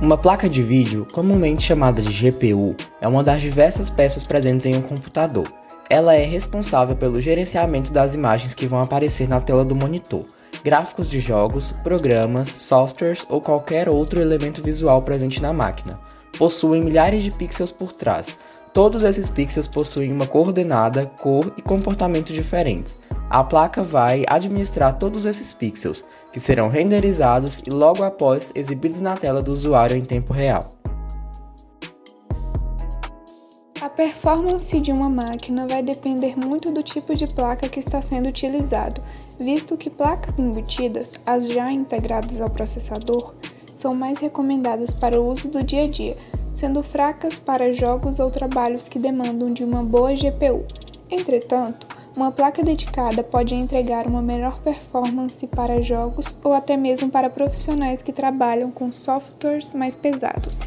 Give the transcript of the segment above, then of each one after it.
Uma placa de vídeo, comumente chamada de GPU, é uma das diversas peças presentes em um computador. Ela é responsável pelo gerenciamento das imagens que vão aparecer na tela do monitor, gráficos de jogos, programas, softwares ou qualquer outro elemento visual presente na máquina. Possuem milhares de pixels por trás. Todos esses pixels possuem uma coordenada, cor e comportamento diferentes. A placa vai administrar todos esses pixels, que serão renderizados e logo após exibidos na tela do usuário em tempo real. A performance de uma máquina vai depender muito do tipo de placa que está sendo utilizado, visto que placas embutidas, as já integradas ao processador, são mais recomendadas para o uso do dia a dia, sendo fracas para jogos ou trabalhos que demandam de uma boa GPU. Entretanto, uma placa dedicada pode entregar uma melhor performance para jogos ou até mesmo para profissionais que trabalham com softwares mais pesados.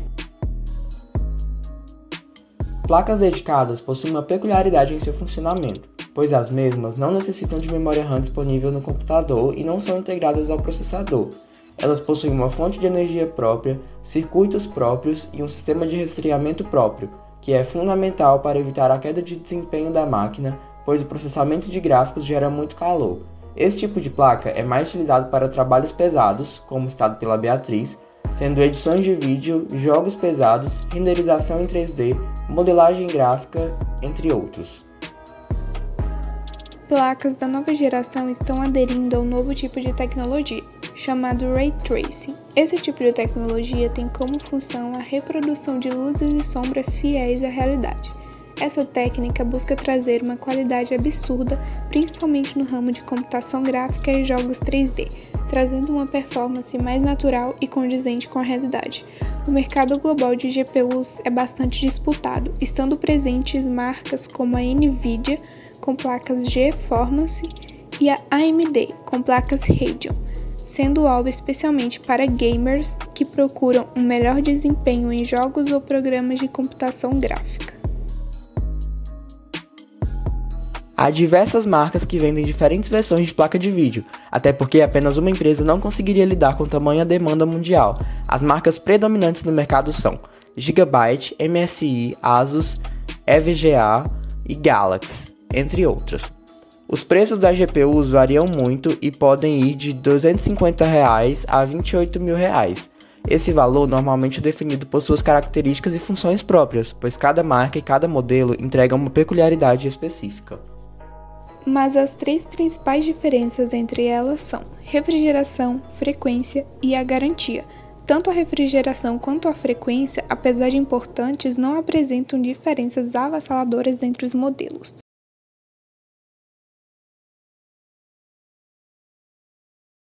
Placas dedicadas possuem uma peculiaridade em seu funcionamento, pois as mesmas não necessitam de memória RAM disponível no computador e não são integradas ao processador. Elas possuem uma fonte de energia própria, circuitos próprios e um sistema de resfriamento próprio, que é fundamental para evitar a queda de desempenho da máquina pois o processamento de gráficos gera muito calor. Esse tipo de placa é mais utilizado para trabalhos pesados, como citado pela Beatriz, sendo edições de vídeo, jogos pesados, renderização em 3D, modelagem gráfica, entre outros. Placas da nova geração estão aderindo ao novo tipo de tecnologia, chamado Ray Tracing. Esse tipo de tecnologia tem como função a reprodução de luzes e sombras fiéis à realidade essa técnica busca trazer uma qualidade absurda, principalmente no ramo de computação gráfica e jogos 3D, trazendo uma performance mais natural e condizente com a realidade. O mercado global de GPUs é bastante disputado, estando presentes marcas como a Nvidia, com placas GeForce, e a AMD, com placas Radeon, sendo alvo especialmente para gamers que procuram um melhor desempenho em jogos ou programas de computação gráfica. Há diversas marcas que vendem diferentes versões de placa de vídeo, até porque apenas uma empresa não conseguiria lidar com tamanha demanda mundial. As marcas predominantes no mercado são Gigabyte, MSI, Asus, EVGA e Galaxy, entre outras. Os preços das GPUs variam muito e podem ir de 250 reais a 28 mil reais. Esse valor normalmente é definido por suas características e funções próprias, pois cada marca e cada modelo entrega uma peculiaridade específica mas as três principais diferenças entre elas são refrigeração, frequência e a garantia. Tanto a refrigeração quanto a frequência, apesar de importantes, não apresentam diferenças avassaladoras entre os modelos.